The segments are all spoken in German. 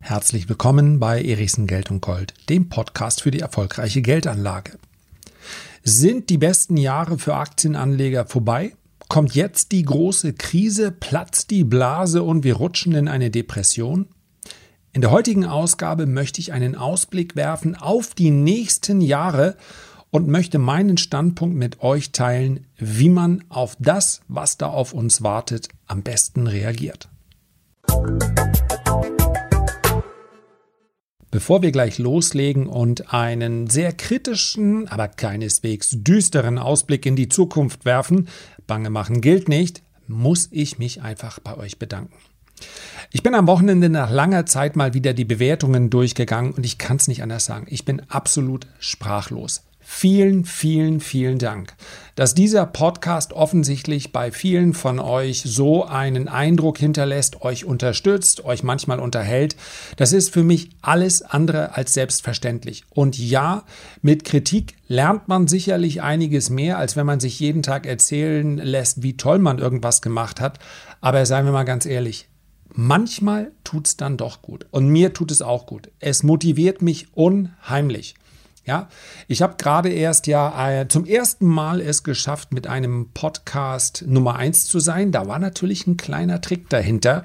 Herzlich willkommen bei Erichsen Geld und Gold, dem Podcast für die erfolgreiche Geldanlage. Sind die besten Jahre für Aktienanleger vorbei? Kommt jetzt die große Krise, platzt die Blase und wir rutschen in eine Depression? In der heutigen Ausgabe möchte ich einen Ausblick werfen auf die nächsten Jahre und möchte meinen Standpunkt mit euch teilen, wie man auf das, was da auf uns wartet, am besten reagiert. Bevor wir gleich loslegen und einen sehr kritischen, aber keineswegs düsteren Ausblick in die Zukunft werfen, Bange machen gilt nicht, muss ich mich einfach bei euch bedanken. Ich bin am Wochenende nach langer Zeit mal wieder die Bewertungen durchgegangen und ich kann es nicht anders sagen. Ich bin absolut sprachlos. Vielen, vielen, vielen Dank, dass dieser Podcast offensichtlich bei vielen von euch so einen Eindruck hinterlässt, euch unterstützt, euch manchmal unterhält. Das ist für mich alles andere als selbstverständlich. Und ja, mit Kritik lernt man sicherlich einiges mehr, als wenn man sich jeden Tag erzählen lässt, wie toll man irgendwas gemacht hat. Aber seien wir mal ganz ehrlich, manchmal tut es dann doch gut. Und mir tut es auch gut. Es motiviert mich unheimlich. Ja, ich habe gerade erst ja äh, zum ersten Mal es geschafft, mit einem Podcast Nummer eins zu sein. Da war natürlich ein kleiner Trick dahinter,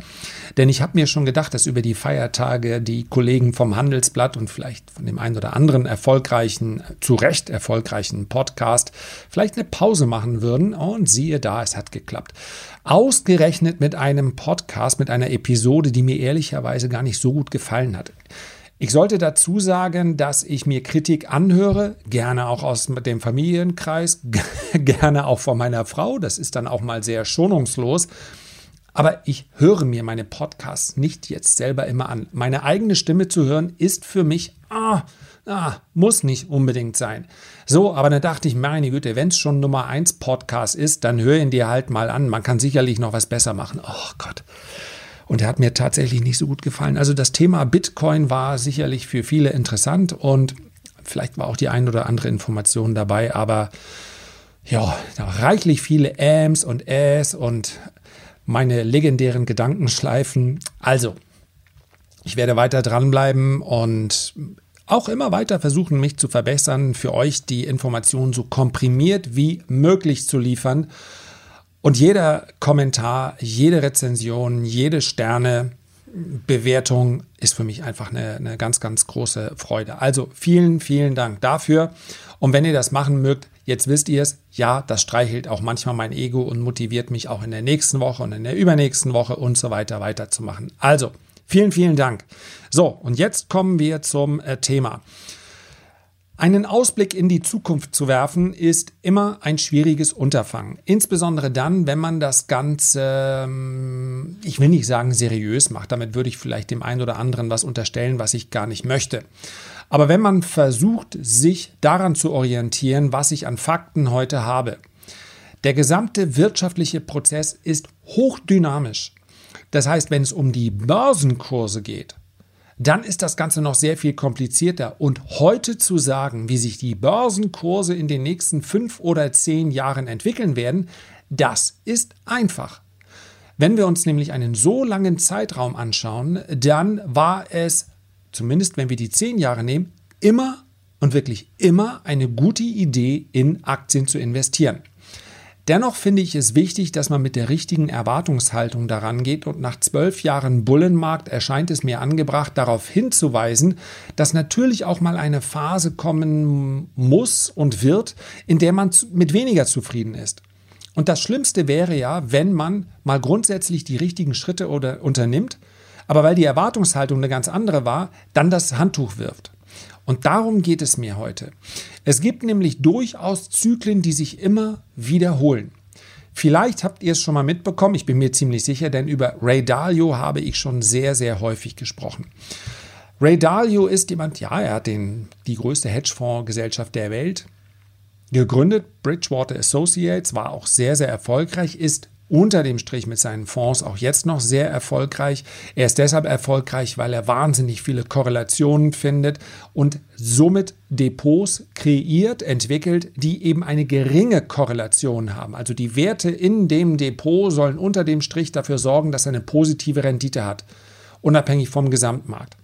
denn ich habe mir schon gedacht, dass über die Feiertage die Kollegen vom Handelsblatt und vielleicht von dem einen oder anderen erfolgreichen, zu Recht erfolgreichen Podcast vielleicht eine Pause machen würden. Und siehe da, es hat geklappt. Ausgerechnet mit einem Podcast, mit einer Episode, die mir ehrlicherweise gar nicht so gut gefallen hat. Ich sollte dazu sagen, dass ich mir Kritik anhöre, gerne auch aus dem Familienkreis, gerne auch von meiner Frau. Das ist dann auch mal sehr schonungslos. Aber ich höre mir meine Podcasts nicht jetzt selber immer an. Meine eigene Stimme zu hören ist für mich, ah, ah muss nicht unbedingt sein. So, aber dann dachte ich, meine Güte, wenn es schon Nummer 1 Podcast ist, dann hör ihn dir halt mal an. Man kann sicherlich noch was besser machen. Oh Gott. Und er hat mir tatsächlich nicht so gut gefallen. Also das Thema Bitcoin war sicherlich für viele interessant und vielleicht war auch die ein oder andere Information dabei, aber ja, reichlich viele Ams und Äs und meine legendären Gedankenschleifen. Also, ich werde weiter dranbleiben und auch immer weiter versuchen, mich zu verbessern, für euch die Informationen so komprimiert wie möglich zu liefern. Und jeder Kommentar, jede Rezension, jede Sternebewertung ist für mich einfach eine, eine ganz, ganz große Freude. Also vielen, vielen Dank dafür. Und wenn ihr das machen mögt, jetzt wisst ihr es, ja, das streichelt auch manchmal mein Ego und motiviert mich auch in der nächsten Woche und in der übernächsten Woche und so weiter weiterzumachen. Also, vielen, vielen Dank. So, und jetzt kommen wir zum äh, Thema. Einen Ausblick in die Zukunft zu werfen, ist immer ein schwieriges Unterfangen. Insbesondere dann, wenn man das Ganze, ähm, ich will nicht sagen seriös macht, damit würde ich vielleicht dem einen oder anderen was unterstellen, was ich gar nicht möchte. Aber wenn man versucht, sich daran zu orientieren, was ich an Fakten heute habe. Der gesamte wirtschaftliche Prozess ist hochdynamisch. Das heißt, wenn es um die Börsenkurse geht, dann ist das Ganze noch sehr viel komplizierter. Und heute zu sagen, wie sich die Börsenkurse in den nächsten fünf oder zehn Jahren entwickeln werden, das ist einfach. Wenn wir uns nämlich einen so langen Zeitraum anschauen, dann war es, zumindest wenn wir die zehn Jahre nehmen, immer und wirklich immer eine gute Idee, in Aktien zu investieren. Dennoch finde ich es wichtig, dass man mit der richtigen Erwartungshaltung daran geht und nach zwölf Jahren Bullenmarkt erscheint es mir angebracht, darauf hinzuweisen, dass natürlich auch mal eine Phase kommen muss und wird, in der man mit weniger zufrieden ist. Und das Schlimmste wäre ja, wenn man mal grundsätzlich die richtigen Schritte oder unternimmt, aber weil die Erwartungshaltung eine ganz andere war, dann das Handtuch wirft. Und darum geht es mir heute. Es gibt nämlich durchaus Zyklen, die sich immer wiederholen. Vielleicht habt ihr es schon mal mitbekommen, ich bin mir ziemlich sicher, denn über Ray Dalio habe ich schon sehr, sehr häufig gesprochen. Ray Dalio ist jemand, ja, er hat den, die größte Hedgefondsgesellschaft der Welt gegründet, Bridgewater Associates, war auch sehr, sehr erfolgreich, ist unter dem Strich mit seinen Fonds auch jetzt noch sehr erfolgreich. Er ist deshalb erfolgreich, weil er wahnsinnig viele Korrelationen findet und somit Depots kreiert, entwickelt, die eben eine geringe Korrelation haben. Also die Werte in dem Depot sollen unter dem Strich dafür sorgen, dass er eine positive Rendite hat, unabhängig vom Gesamtmarkt.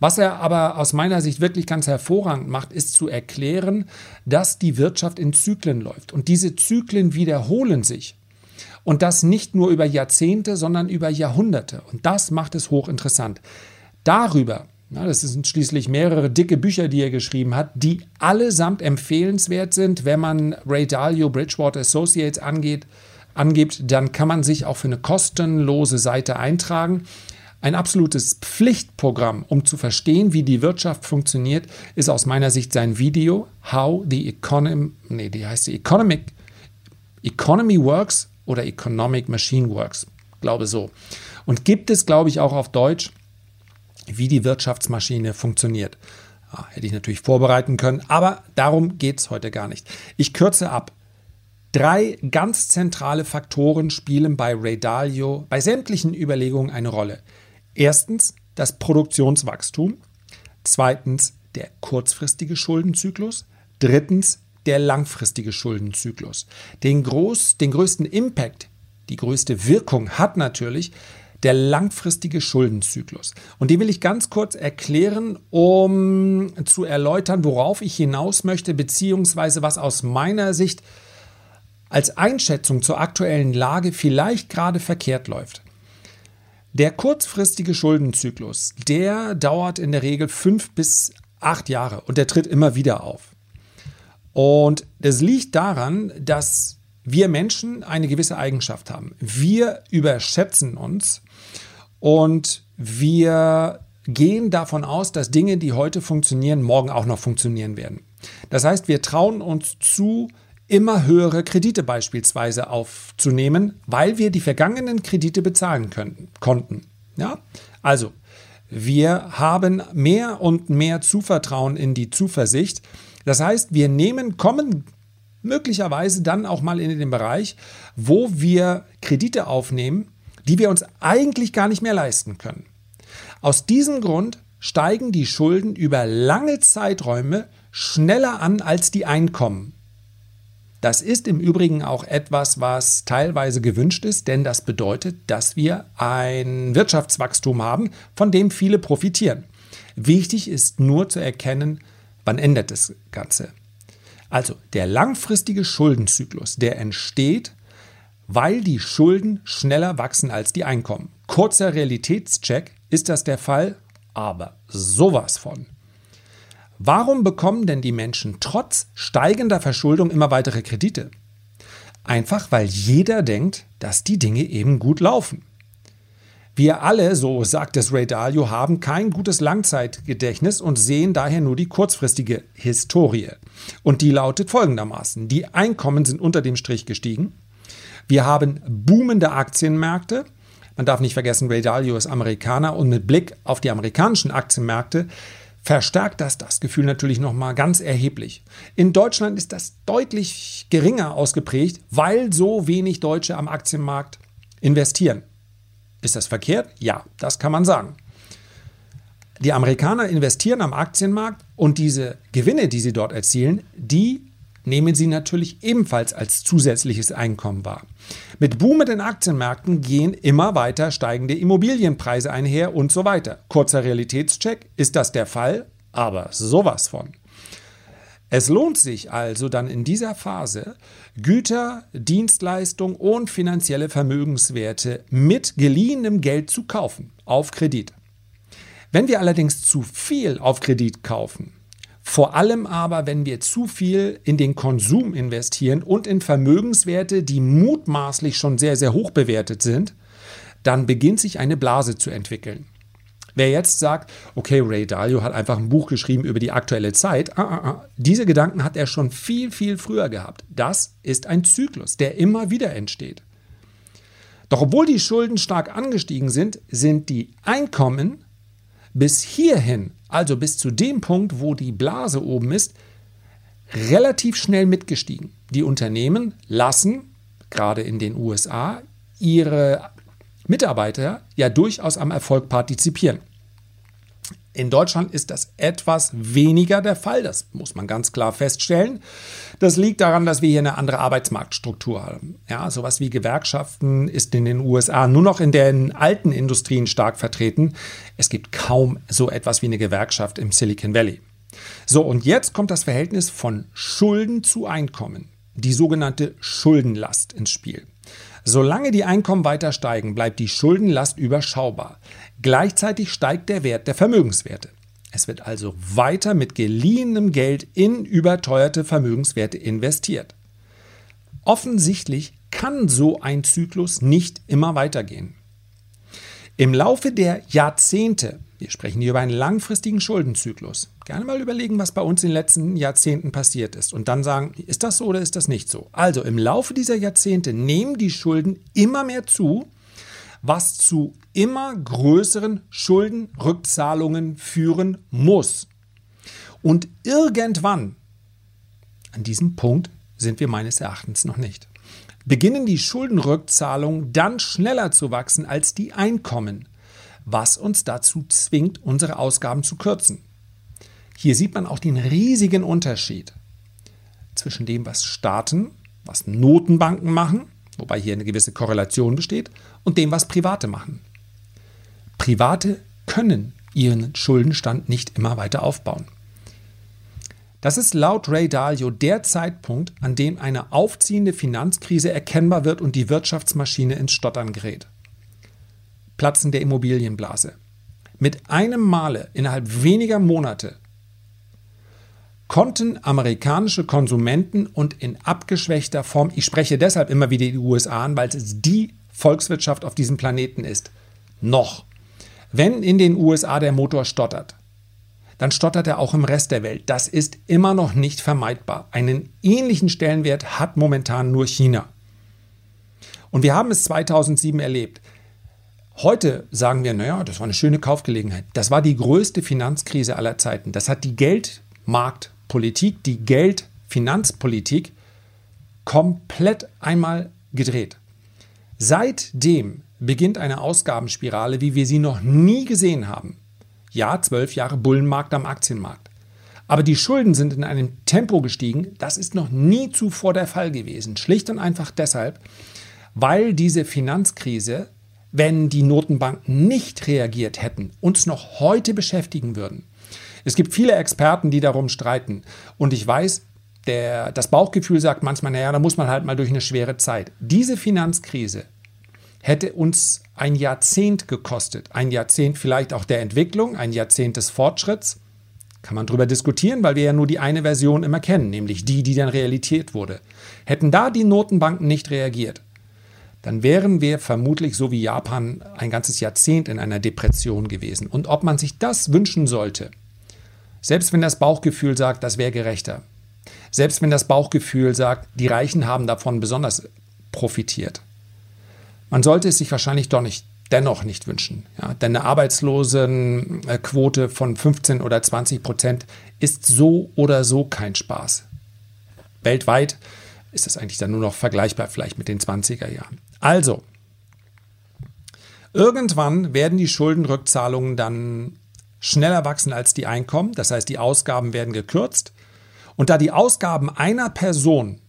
Was er aber aus meiner Sicht wirklich ganz hervorragend macht, ist zu erklären, dass die Wirtschaft in Zyklen läuft. Und diese Zyklen wiederholen sich. Und das nicht nur über Jahrzehnte, sondern über Jahrhunderte. Und das macht es hochinteressant. Darüber, ja, das sind schließlich mehrere dicke Bücher, die er geschrieben hat, die allesamt empfehlenswert sind, wenn man Ray Dalio Bridgewater Associates angeht, angibt, dann kann man sich auch für eine kostenlose Seite eintragen. Ein absolutes Pflichtprogramm, um zu verstehen, wie die Wirtschaft funktioniert, ist aus meiner Sicht sein Video How the Economy, nee, die heißt die Economic Economy Works oder Economic Machine Works. Glaube so. Und gibt es, glaube ich, auch auf Deutsch, wie die Wirtschaftsmaschine funktioniert. Ja, hätte ich natürlich vorbereiten können, aber darum geht es heute gar nicht. Ich kürze ab. Drei ganz zentrale Faktoren spielen bei Ray Dalio bei sämtlichen Überlegungen eine Rolle. Erstens das Produktionswachstum, zweitens der kurzfristige Schuldenzyklus, drittens der langfristige Schuldenzyklus. Den, groß, den größten Impact, die größte Wirkung hat natürlich der langfristige Schuldenzyklus. Und die will ich ganz kurz erklären, um zu erläutern, worauf ich hinaus möchte, beziehungsweise was aus meiner Sicht als Einschätzung zur aktuellen Lage vielleicht gerade verkehrt läuft. Der kurzfristige Schuldenzyklus, der dauert in der Regel fünf bis acht Jahre und der tritt immer wieder auf. Und das liegt daran, dass wir Menschen eine gewisse Eigenschaft haben. Wir überschätzen uns und wir gehen davon aus, dass Dinge, die heute funktionieren, morgen auch noch funktionieren werden. Das heißt, wir trauen uns zu, immer höhere Kredite beispielsweise aufzunehmen, weil wir die vergangenen Kredite bezahlen können, konnten. Ja? Also, wir haben mehr und mehr Zuvertrauen in die Zuversicht, das heißt, wir nehmen, kommen möglicherweise dann auch mal in den Bereich, wo wir Kredite aufnehmen, die wir uns eigentlich gar nicht mehr leisten können. Aus diesem Grund steigen die Schulden über lange Zeiträume schneller an als die Einkommen. Das ist im Übrigen auch etwas, was teilweise gewünscht ist, denn das bedeutet, dass wir ein Wirtschaftswachstum haben, von dem viele profitieren. Wichtig ist nur zu erkennen, Wann ändert das Ganze? Also der langfristige Schuldenzyklus, der entsteht, weil die Schulden schneller wachsen als die Einkommen. Kurzer Realitätscheck, ist das der Fall? Aber sowas von. Warum bekommen denn die Menschen trotz steigender Verschuldung immer weitere Kredite? Einfach weil jeder denkt, dass die Dinge eben gut laufen. Wir alle, so sagt es Ray Dalio, haben kein gutes Langzeitgedächtnis und sehen daher nur die kurzfristige Historie. Und die lautet folgendermaßen. Die Einkommen sind unter dem Strich gestiegen. Wir haben boomende Aktienmärkte. Man darf nicht vergessen, Ray Dalio ist Amerikaner und mit Blick auf die amerikanischen Aktienmärkte verstärkt das das Gefühl natürlich nochmal ganz erheblich. In Deutschland ist das deutlich geringer ausgeprägt, weil so wenig Deutsche am Aktienmarkt investieren. Ist das verkehrt? Ja, das kann man sagen. Die Amerikaner investieren am Aktienmarkt und diese Gewinne, die sie dort erzielen, die nehmen sie natürlich ebenfalls als zusätzliches Einkommen wahr. Mit boomenden Aktienmärkten gehen immer weiter steigende Immobilienpreise einher und so weiter. Kurzer Realitätscheck, ist das der Fall? Aber sowas von. Es lohnt sich also dann in dieser Phase, Güter, Dienstleistungen und finanzielle Vermögenswerte mit geliehenem Geld zu kaufen, auf Kredit. Wenn wir allerdings zu viel auf Kredit kaufen, vor allem aber, wenn wir zu viel in den Konsum investieren und in Vermögenswerte, die mutmaßlich schon sehr, sehr hoch bewertet sind, dann beginnt sich eine Blase zu entwickeln. Wer jetzt sagt, okay, Ray Dalio hat einfach ein Buch geschrieben über die aktuelle Zeit, ah, ah, ah, diese Gedanken hat er schon viel, viel früher gehabt. Das ist ein Zyklus, der immer wieder entsteht. Doch obwohl die Schulden stark angestiegen sind, sind die Einkommen bis hierhin, also bis zu dem Punkt, wo die Blase oben ist, relativ schnell mitgestiegen. Die Unternehmen lassen, gerade in den USA, ihre Mitarbeiter ja durchaus am Erfolg partizipieren. In Deutschland ist das etwas weniger der Fall, das muss man ganz klar feststellen. Das liegt daran, dass wir hier eine andere Arbeitsmarktstruktur haben. Ja, sowas wie Gewerkschaften ist in den USA nur noch in den alten Industrien stark vertreten. Es gibt kaum so etwas wie eine Gewerkschaft im Silicon Valley. So, und jetzt kommt das Verhältnis von Schulden zu Einkommen, die sogenannte Schuldenlast ins Spiel. Solange die Einkommen weiter steigen, bleibt die Schuldenlast überschaubar. Gleichzeitig steigt der Wert der Vermögenswerte. Es wird also weiter mit geliehenem Geld in überteuerte Vermögenswerte investiert. Offensichtlich kann so ein Zyklus nicht immer weitergehen. Im Laufe der Jahrzehnte wir sprechen hier über einen langfristigen Schuldenzyklus. Gerne mal überlegen, was bei uns in den letzten Jahrzehnten passiert ist und dann sagen, ist das so oder ist das nicht so? Also im Laufe dieser Jahrzehnte nehmen die Schulden immer mehr zu, was zu immer größeren Schuldenrückzahlungen führen muss. Und irgendwann, an diesem Punkt sind wir meines Erachtens noch nicht, beginnen die Schuldenrückzahlungen dann schneller zu wachsen als die Einkommen was uns dazu zwingt, unsere Ausgaben zu kürzen. Hier sieht man auch den riesigen Unterschied zwischen dem, was Staaten, was Notenbanken machen, wobei hier eine gewisse Korrelation besteht, und dem, was Private machen. Private können ihren Schuldenstand nicht immer weiter aufbauen. Das ist laut Ray Dalio der Zeitpunkt, an dem eine aufziehende Finanzkrise erkennbar wird und die Wirtschaftsmaschine ins Stottern gerät. Platzen der Immobilienblase. Mit einem Male innerhalb weniger Monate konnten amerikanische Konsumenten und in abgeschwächter Form, ich spreche deshalb immer wieder die USA an, weil es die Volkswirtschaft auf diesem Planeten ist, noch. Wenn in den USA der Motor stottert, dann stottert er auch im Rest der Welt. Das ist immer noch nicht vermeidbar. Einen ähnlichen Stellenwert hat momentan nur China. Und wir haben es 2007 erlebt. Heute sagen wir, naja, das war eine schöne Kaufgelegenheit. Das war die größte Finanzkrise aller Zeiten. Das hat die Geldmarktpolitik, die Geldfinanzpolitik komplett einmal gedreht. Seitdem beginnt eine Ausgabenspirale, wie wir sie noch nie gesehen haben. Ja, zwölf Jahre Bullenmarkt am Aktienmarkt. Aber die Schulden sind in einem Tempo gestiegen, das ist noch nie zuvor der Fall gewesen. Schlicht und einfach deshalb, weil diese Finanzkrise wenn die Notenbanken nicht reagiert hätten, uns noch heute beschäftigen würden. Es gibt viele Experten, die darum streiten. Und ich weiß, der, das Bauchgefühl sagt manchmal, naja, da muss man halt mal durch eine schwere Zeit. Diese Finanzkrise hätte uns ein Jahrzehnt gekostet. Ein Jahrzehnt vielleicht auch der Entwicklung, ein Jahrzehnt des Fortschritts. Kann man darüber diskutieren, weil wir ja nur die eine Version immer kennen, nämlich die, die dann Realität wurde. Hätten da die Notenbanken nicht reagiert, dann wären wir vermutlich so wie Japan ein ganzes Jahrzehnt in einer Depression gewesen. Und ob man sich das wünschen sollte, selbst wenn das Bauchgefühl sagt, das wäre gerechter, selbst wenn das Bauchgefühl sagt, die Reichen haben davon besonders profitiert, man sollte es sich wahrscheinlich doch nicht dennoch nicht wünschen. Ja, denn eine Arbeitslosenquote von 15 oder 20 Prozent ist so oder so kein Spaß. Weltweit ist das eigentlich dann nur noch vergleichbar vielleicht mit den 20er Jahren. Also, irgendwann werden die Schuldenrückzahlungen dann schneller wachsen als die Einkommen, das heißt die Ausgaben werden gekürzt. Und da die Ausgaben einer Person,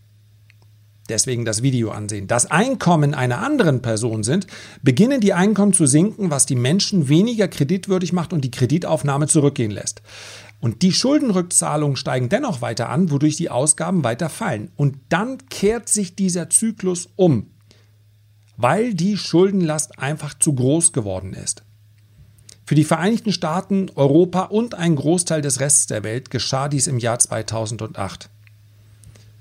deswegen das Video ansehen, das Einkommen einer anderen Person sind, beginnen die Einkommen zu sinken, was die Menschen weniger kreditwürdig macht und die Kreditaufnahme zurückgehen lässt. Und die Schuldenrückzahlungen steigen dennoch weiter an, wodurch die Ausgaben weiter fallen. Und dann kehrt sich dieser Zyklus um, weil die Schuldenlast einfach zu groß geworden ist. Für die Vereinigten Staaten, Europa und einen Großteil des Restes der Welt geschah dies im Jahr 2008.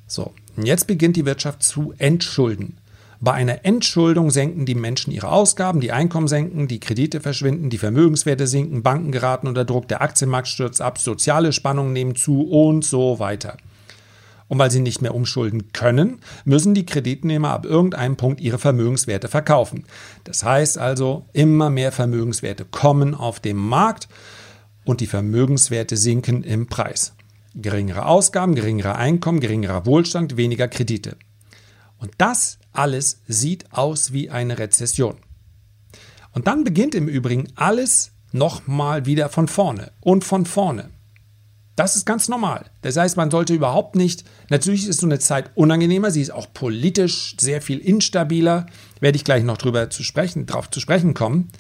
So, jetzt beginnt die Wirtschaft zu entschulden. Bei einer Entschuldung senken die Menschen ihre Ausgaben, die Einkommen senken, die Kredite verschwinden, die Vermögenswerte sinken, Banken geraten unter Druck, der Aktienmarkt stürzt ab, soziale Spannungen nehmen zu und so weiter. Und weil sie nicht mehr umschulden können, müssen die Kreditnehmer ab irgendeinem Punkt ihre Vermögenswerte verkaufen. Das heißt also, immer mehr Vermögenswerte kommen auf den Markt und die Vermögenswerte sinken im Preis. Geringere Ausgaben, geringere Einkommen, geringerer Wohlstand, weniger Kredite. Und das alles sieht aus wie eine Rezession. Und dann beginnt im Übrigen alles nochmal wieder von vorne und von vorne. Das ist ganz normal. Das heißt, man sollte überhaupt nicht, natürlich ist so eine Zeit unangenehmer, sie ist auch politisch sehr viel instabiler, werde ich gleich noch drüber zu sprechen, drauf zu sprechen kommen.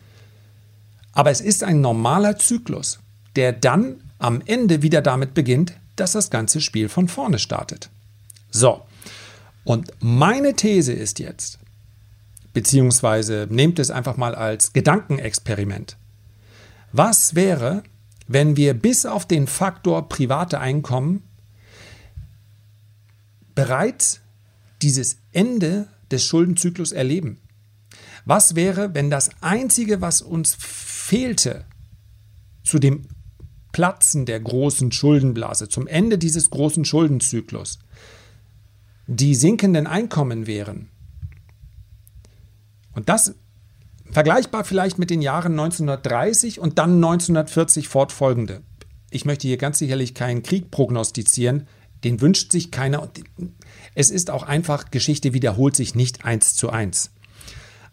Aber es ist ein normaler Zyklus, der dann am Ende wieder damit beginnt, dass das ganze Spiel von vorne startet. So, und meine These ist jetzt, beziehungsweise nehmt es einfach mal als Gedankenexperiment. Was wäre, wenn wir bis auf den Faktor private Einkommen bereits dieses Ende des Schuldenzyklus erleben? Was wäre, wenn das Einzige, was uns fehlte zu dem Platzen der großen Schuldenblase, zum Ende dieses großen Schuldenzyklus, die sinkenden Einkommen wären? Und das Vergleichbar vielleicht mit den Jahren 1930 und dann 1940 fortfolgende. Ich möchte hier ganz sicherlich keinen Krieg prognostizieren, den wünscht sich keiner. Es ist auch einfach, Geschichte wiederholt sich nicht eins zu eins.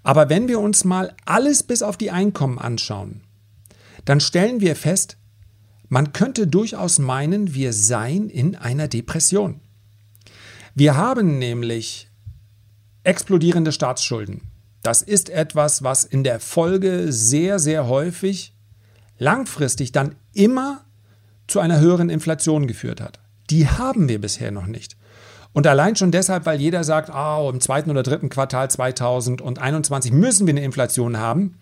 Aber wenn wir uns mal alles bis auf die Einkommen anschauen, dann stellen wir fest, man könnte durchaus meinen, wir seien in einer Depression. Wir haben nämlich explodierende Staatsschulden. Das ist etwas, was in der Folge sehr, sehr häufig langfristig dann immer zu einer höheren Inflation geführt hat. Die haben wir bisher noch nicht. Und allein schon deshalb, weil jeder sagt, oh, im zweiten oder dritten Quartal 2021 müssen wir eine Inflation haben,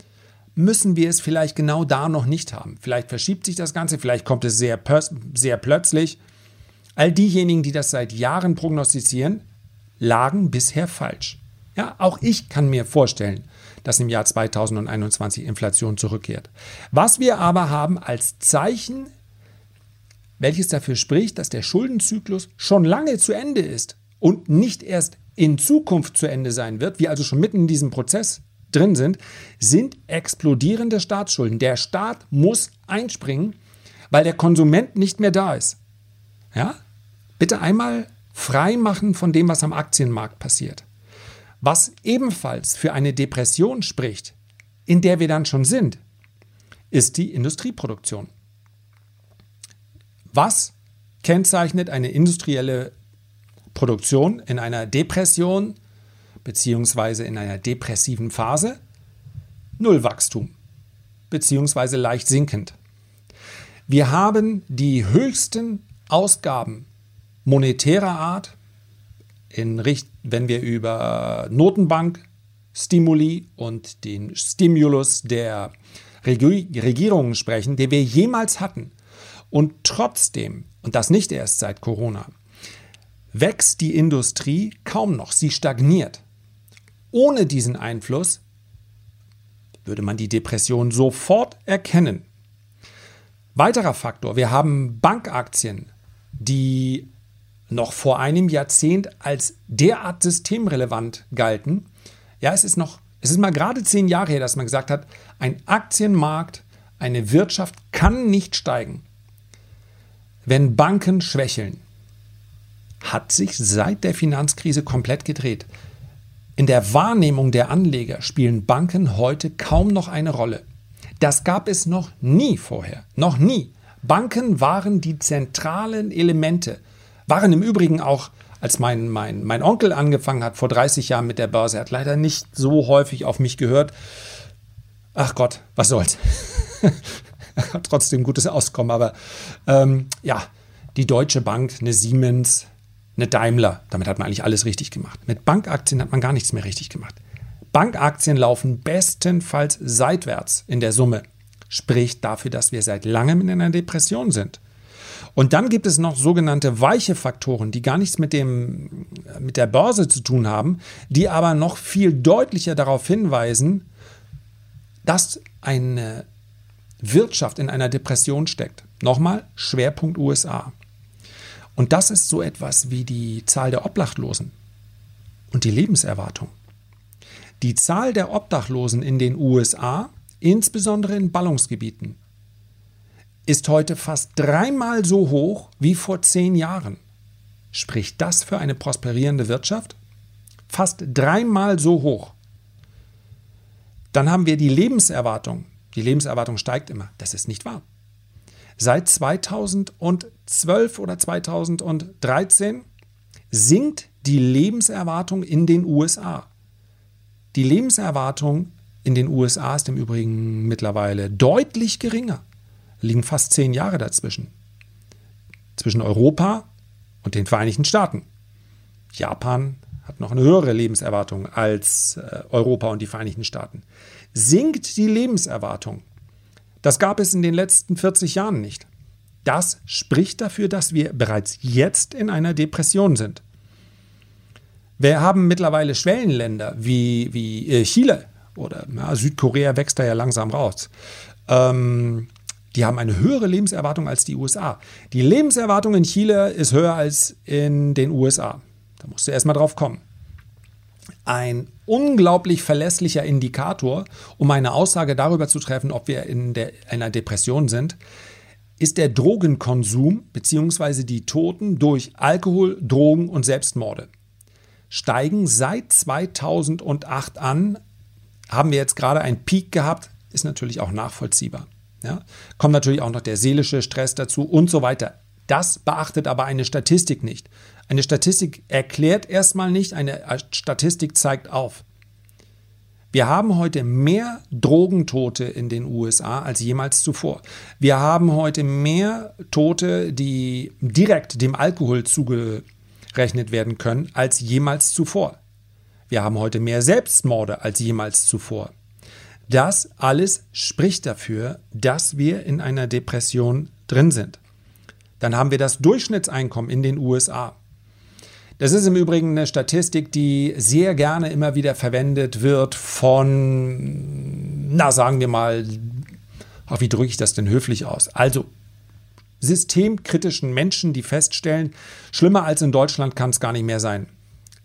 müssen wir es vielleicht genau da noch nicht haben. Vielleicht verschiebt sich das Ganze, vielleicht kommt es sehr, sehr plötzlich. All diejenigen, die das seit Jahren prognostizieren, lagen bisher falsch. Ja, auch ich kann mir vorstellen, dass im Jahr 2021 Inflation zurückkehrt. Was wir aber haben als Zeichen, welches dafür spricht, dass der Schuldenzyklus schon lange zu Ende ist und nicht erst in Zukunft zu Ende sein wird, wir also schon mitten in diesem Prozess drin sind, sind explodierende Staatsschulden. Der Staat muss einspringen, weil der Konsument nicht mehr da ist. Ja? Bitte einmal frei machen von dem, was am Aktienmarkt passiert. Was ebenfalls für eine Depression spricht, in der wir dann schon sind, ist die Industrieproduktion. Was kennzeichnet eine industrielle Produktion in einer Depression bzw. in einer depressiven Phase? Nullwachstum bzw. leicht sinkend. Wir haben die höchsten Ausgaben monetärer Art in Richt wenn wir über Notenbank-Stimuli und den Stimulus der Regierungen sprechen, den wir jemals hatten. Und trotzdem, und das nicht erst seit Corona, wächst die Industrie kaum noch, sie stagniert. Ohne diesen Einfluss würde man die Depression sofort erkennen. Weiterer Faktor, wir haben Bankaktien, die noch vor einem Jahrzehnt als derart systemrelevant galten. Ja, es ist noch, es ist mal gerade zehn Jahre her, dass man gesagt hat, ein Aktienmarkt, eine Wirtschaft kann nicht steigen, wenn Banken schwächeln. Hat sich seit der Finanzkrise komplett gedreht. In der Wahrnehmung der Anleger spielen Banken heute kaum noch eine Rolle. Das gab es noch nie vorher. Noch nie. Banken waren die zentralen Elemente waren im Übrigen auch, als mein, mein, mein Onkel angefangen hat vor 30 Jahren mit der Börse, hat leider nicht so häufig auf mich gehört. Ach Gott, was soll's. hat trotzdem gutes Auskommen, aber ähm, ja, die Deutsche Bank, eine Siemens, eine Daimler, damit hat man eigentlich alles richtig gemacht. Mit Bankaktien hat man gar nichts mehr richtig gemacht. Bankaktien laufen bestenfalls seitwärts in der Summe. Spricht dafür, dass wir seit langem in einer Depression sind. Und dann gibt es noch sogenannte weiche Faktoren, die gar nichts mit, dem, mit der Börse zu tun haben, die aber noch viel deutlicher darauf hinweisen, dass eine Wirtschaft in einer Depression steckt. Nochmal, Schwerpunkt USA. Und das ist so etwas wie die Zahl der Obdachlosen und die Lebenserwartung. Die Zahl der Obdachlosen in den USA, insbesondere in Ballungsgebieten, ist heute fast dreimal so hoch wie vor zehn Jahren. Spricht das für eine prosperierende Wirtschaft? Fast dreimal so hoch. Dann haben wir die Lebenserwartung. Die Lebenserwartung steigt immer. Das ist nicht wahr. Seit 2012 oder 2013 sinkt die Lebenserwartung in den USA. Die Lebenserwartung in den USA ist im Übrigen mittlerweile deutlich geringer. Liegen fast zehn Jahre dazwischen. Zwischen Europa und den Vereinigten Staaten. Japan hat noch eine höhere Lebenserwartung als äh, Europa und die Vereinigten Staaten. Sinkt die Lebenserwartung. Das gab es in den letzten 40 Jahren nicht. Das spricht dafür, dass wir bereits jetzt in einer Depression sind. Wir haben mittlerweile Schwellenländer wie, wie äh, Chile oder ja, Südkorea wächst da ja langsam raus. Ähm, die haben eine höhere Lebenserwartung als die USA. Die Lebenserwartung in Chile ist höher als in den USA. Da musst du erstmal drauf kommen. Ein unglaublich verlässlicher Indikator, um eine Aussage darüber zu treffen, ob wir in der, einer Depression sind, ist der Drogenkonsum bzw. die Toten durch Alkohol, Drogen und Selbstmorde. Steigen seit 2008 an, haben wir jetzt gerade einen Peak gehabt, ist natürlich auch nachvollziehbar. Ja? Kommt natürlich auch noch der seelische Stress dazu und so weiter. Das beachtet aber eine Statistik nicht. Eine Statistik erklärt erstmal nicht, eine Statistik zeigt auf. Wir haben heute mehr Drogentote in den USA als jemals zuvor. Wir haben heute mehr Tote, die direkt dem Alkohol zugerechnet werden können, als jemals zuvor. Wir haben heute mehr Selbstmorde als jemals zuvor. Das alles spricht dafür, dass wir in einer Depression drin sind. Dann haben wir das Durchschnittseinkommen in den USA. Das ist im Übrigen eine Statistik, die sehr gerne immer wieder verwendet wird von, na sagen wir mal, ach, wie drücke ich das denn höflich aus? Also systemkritischen Menschen, die feststellen, schlimmer als in Deutschland kann es gar nicht mehr sein.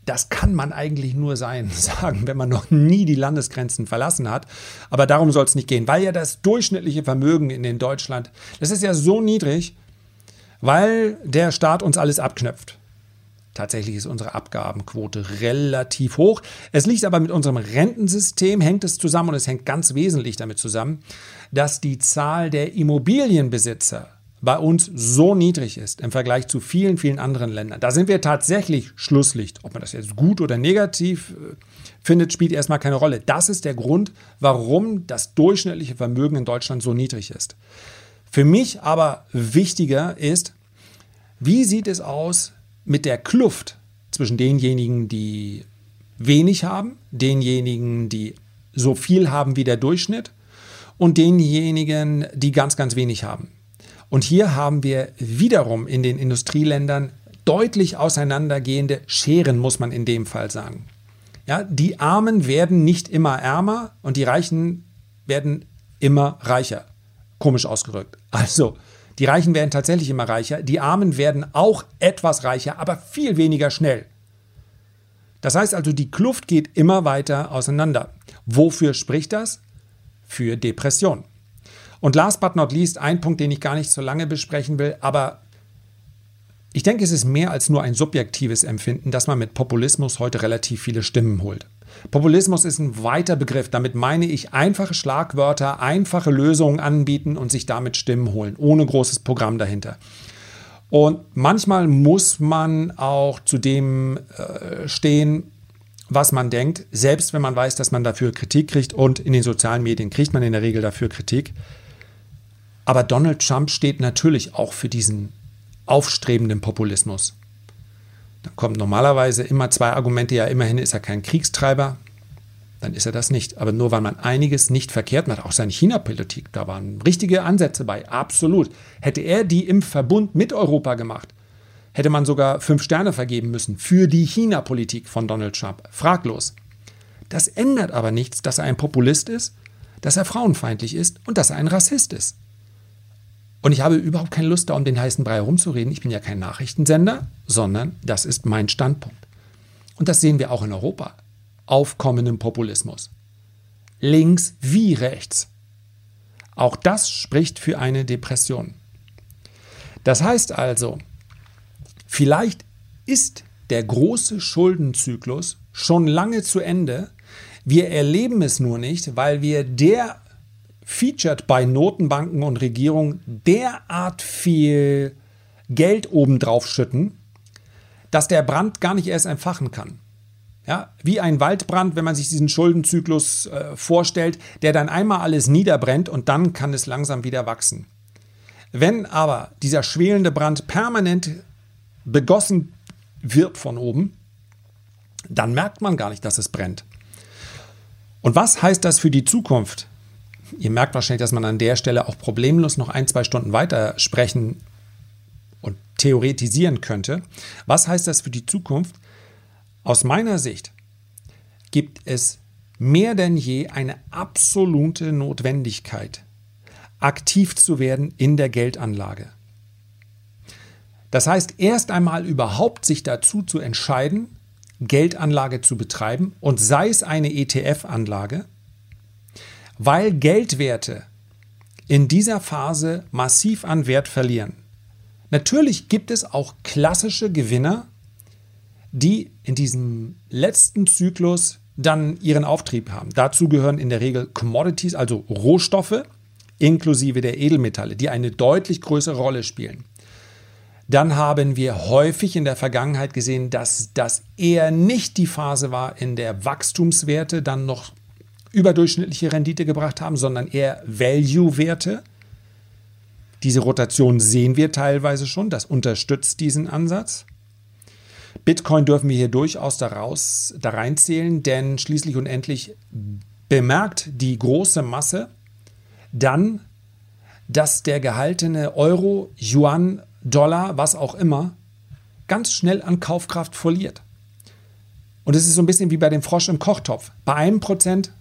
Das kann man eigentlich nur sein, sagen, wenn man noch nie die Landesgrenzen verlassen hat. Aber darum soll es nicht gehen, weil ja das durchschnittliche Vermögen in Deutschland, das ist ja so niedrig, weil der Staat uns alles abknöpft. Tatsächlich ist unsere Abgabenquote relativ hoch. Es liegt aber mit unserem Rentensystem, hängt es zusammen und es hängt ganz wesentlich damit zusammen, dass die Zahl der Immobilienbesitzer bei uns so niedrig ist im Vergleich zu vielen, vielen anderen Ländern. Da sind wir tatsächlich Schlusslicht. Ob man das jetzt gut oder negativ äh, findet, spielt erstmal keine Rolle. Das ist der Grund, warum das durchschnittliche Vermögen in Deutschland so niedrig ist. Für mich aber wichtiger ist, wie sieht es aus mit der Kluft zwischen denjenigen, die wenig haben, denjenigen, die so viel haben wie der Durchschnitt und denjenigen, die ganz, ganz wenig haben. Und hier haben wir wiederum in den Industrieländern deutlich auseinandergehende Scheren, muss man in dem Fall sagen. Ja, die Armen werden nicht immer ärmer und die Reichen werden immer reicher. Komisch ausgedrückt. Also, die Reichen werden tatsächlich immer reicher, die Armen werden auch etwas reicher, aber viel weniger schnell. Das heißt also, die Kluft geht immer weiter auseinander. Wofür spricht das? Für Depression. Und last but not least, ein Punkt, den ich gar nicht so lange besprechen will, aber ich denke, es ist mehr als nur ein subjektives Empfinden, dass man mit Populismus heute relativ viele Stimmen holt. Populismus ist ein weiter Begriff. Damit meine ich einfache Schlagwörter, einfache Lösungen anbieten und sich damit Stimmen holen, ohne großes Programm dahinter. Und manchmal muss man auch zu dem äh, stehen, was man denkt, selbst wenn man weiß, dass man dafür Kritik kriegt und in den sozialen Medien kriegt man in der Regel dafür Kritik. Aber Donald Trump steht natürlich auch für diesen aufstrebenden Populismus. Dann kommen normalerweise immer zwei Argumente, ja, immerhin ist er kein Kriegstreiber, dann ist er das nicht. Aber nur weil man einiges nicht verkehrt macht, auch seine China-Politik, da waren richtige Ansätze bei, absolut. Hätte er die im Verbund mit Europa gemacht, hätte man sogar fünf Sterne vergeben müssen für die China-Politik von Donald Trump. Fraglos. Das ändert aber nichts, dass er ein Populist ist, dass er frauenfeindlich ist und dass er ein Rassist ist. Und ich habe überhaupt keine Lust, da um den heißen Brei herumzureden. Ich bin ja kein Nachrichtensender, sondern das ist mein Standpunkt. Und das sehen wir auch in Europa. Aufkommenden Populismus. Links wie rechts. Auch das spricht für eine Depression. Das heißt also, vielleicht ist der große Schuldenzyklus schon lange zu Ende. Wir erleben es nur nicht, weil wir der featured bei Notenbanken und Regierungen derart viel Geld obendrauf schütten, dass der Brand gar nicht erst entfachen kann. Ja, wie ein Waldbrand, wenn man sich diesen Schuldenzyklus äh, vorstellt, der dann einmal alles niederbrennt und dann kann es langsam wieder wachsen. Wenn aber dieser schwelende Brand permanent begossen wird von oben, dann merkt man gar nicht, dass es brennt. Und was heißt das für die Zukunft? Ihr merkt wahrscheinlich, dass man an der Stelle auch problemlos noch ein, zwei Stunden weiter sprechen und theoretisieren könnte. Was heißt das für die Zukunft? Aus meiner Sicht gibt es mehr denn je eine absolute Notwendigkeit, aktiv zu werden in der Geldanlage. Das heißt, erst einmal überhaupt sich dazu zu entscheiden, Geldanlage zu betreiben und sei es eine ETF-Anlage, weil Geldwerte in dieser Phase massiv an Wert verlieren. Natürlich gibt es auch klassische Gewinner, die in diesem letzten Zyklus dann ihren Auftrieb haben. Dazu gehören in der Regel Commodities, also Rohstoffe, inklusive der Edelmetalle, die eine deutlich größere Rolle spielen. Dann haben wir häufig in der Vergangenheit gesehen, dass das eher nicht die Phase war, in der Wachstumswerte dann noch überdurchschnittliche Rendite gebracht haben, sondern eher Value-Werte. Diese Rotation sehen wir teilweise schon, das unterstützt diesen Ansatz. Bitcoin dürfen wir hier durchaus daraus, da reinzählen, denn schließlich und endlich bemerkt die große Masse dann, dass der gehaltene Euro, Yuan, Dollar, was auch immer, ganz schnell an Kaufkraft verliert. Und es ist so ein bisschen wie bei dem Frosch im Kochtopf. Bei einem Prozent,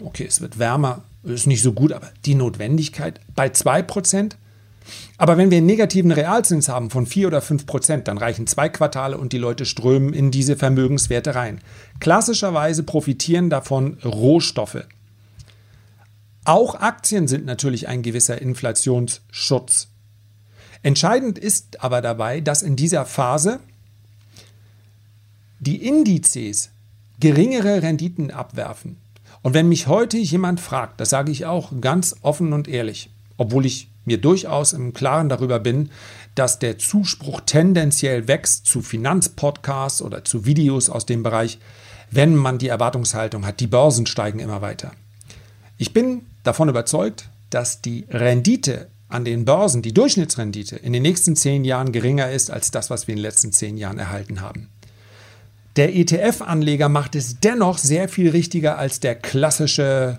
okay, es wird wärmer, ist nicht so gut, aber die Notwendigkeit bei zwei Prozent. Aber wenn wir einen negativen Realzins haben von vier oder fünf Prozent, dann reichen zwei Quartale und die Leute strömen in diese Vermögenswerte rein. Klassischerweise profitieren davon Rohstoffe. Auch Aktien sind natürlich ein gewisser Inflationsschutz. Entscheidend ist aber dabei, dass in dieser Phase die Indizes geringere Renditen abwerfen. Und wenn mich heute jemand fragt, das sage ich auch ganz offen und ehrlich, obwohl ich mir durchaus im Klaren darüber bin, dass der Zuspruch tendenziell wächst zu Finanzpodcasts oder zu Videos aus dem Bereich, wenn man die Erwartungshaltung hat, die Börsen steigen immer weiter. Ich bin davon überzeugt, dass die Rendite an den Börsen, die Durchschnittsrendite, in den nächsten zehn Jahren geringer ist als das, was wir in den letzten zehn Jahren erhalten haben. Der ETF-Anleger macht es dennoch sehr viel richtiger als der klassische,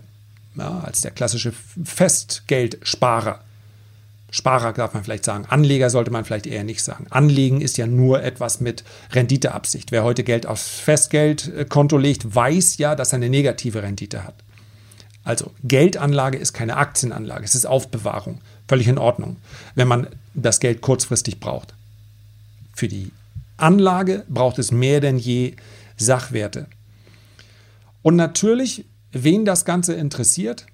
ja, als der klassische Festgeldsparer. Sparer darf man vielleicht sagen. Anleger sollte man vielleicht eher nicht sagen. Anlegen ist ja nur etwas mit Renditeabsicht. Wer heute Geld aufs Festgeldkonto legt, weiß ja, dass er eine negative Rendite hat. Also Geldanlage ist keine Aktienanlage, es ist Aufbewahrung. Völlig in Ordnung, wenn man das Geld kurzfristig braucht. Für die Anlage braucht es mehr denn je Sachwerte. Und natürlich, wen das Ganze interessiert,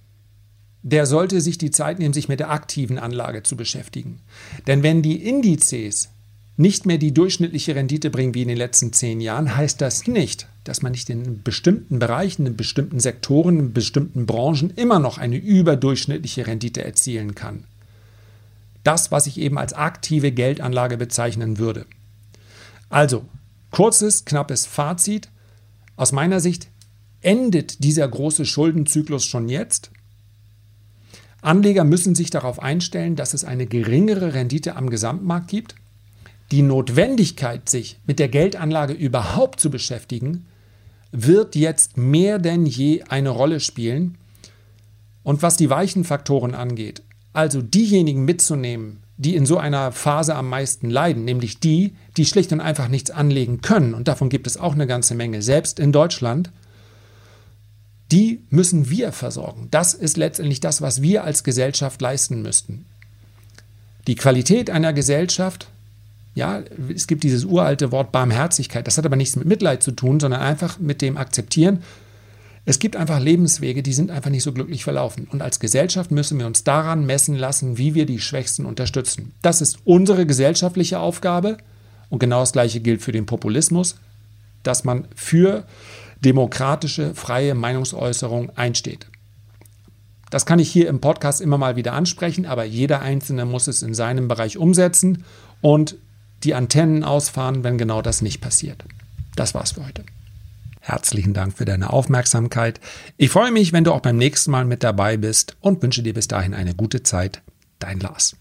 der sollte sich die Zeit nehmen, sich mit der aktiven Anlage zu beschäftigen. Denn wenn die Indizes nicht mehr die durchschnittliche Rendite bringen wie in den letzten zehn Jahren, heißt das nicht, dass man nicht in bestimmten Bereichen, in bestimmten Sektoren, in bestimmten Branchen immer noch eine überdurchschnittliche Rendite erzielen kann. Das, was ich eben als aktive Geldanlage bezeichnen würde. Also, kurzes, knappes Fazit. Aus meiner Sicht endet dieser große Schuldenzyklus schon jetzt. Anleger müssen sich darauf einstellen, dass es eine geringere Rendite am Gesamtmarkt gibt die Notwendigkeit, sich mit der Geldanlage überhaupt zu beschäftigen, wird jetzt mehr denn je eine Rolle spielen. Und was die weichen Faktoren angeht, also diejenigen mitzunehmen, die in so einer Phase am meisten leiden, nämlich die, die schlicht und einfach nichts anlegen können, und davon gibt es auch eine ganze Menge, selbst in Deutschland, die müssen wir versorgen. Das ist letztendlich das, was wir als Gesellschaft leisten müssten. Die Qualität einer Gesellschaft ja, es gibt dieses uralte Wort Barmherzigkeit. Das hat aber nichts mit Mitleid zu tun, sondern einfach mit dem Akzeptieren. Es gibt einfach Lebenswege, die sind einfach nicht so glücklich verlaufen. Und als Gesellschaft müssen wir uns daran messen lassen, wie wir die Schwächsten unterstützen. Das ist unsere gesellschaftliche Aufgabe. Und genau das Gleiche gilt für den Populismus, dass man für demokratische, freie Meinungsäußerung einsteht. Das kann ich hier im Podcast immer mal wieder ansprechen, aber jeder Einzelne muss es in seinem Bereich umsetzen und die Antennen ausfahren, wenn genau das nicht passiert. Das war's für heute. Herzlichen Dank für deine Aufmerksamkeit. Ich freue mich, wenn du auch beim nächsten Mal mit dabei bist und wünsche dir bis dahin eine gute Zeit. Dein Lars.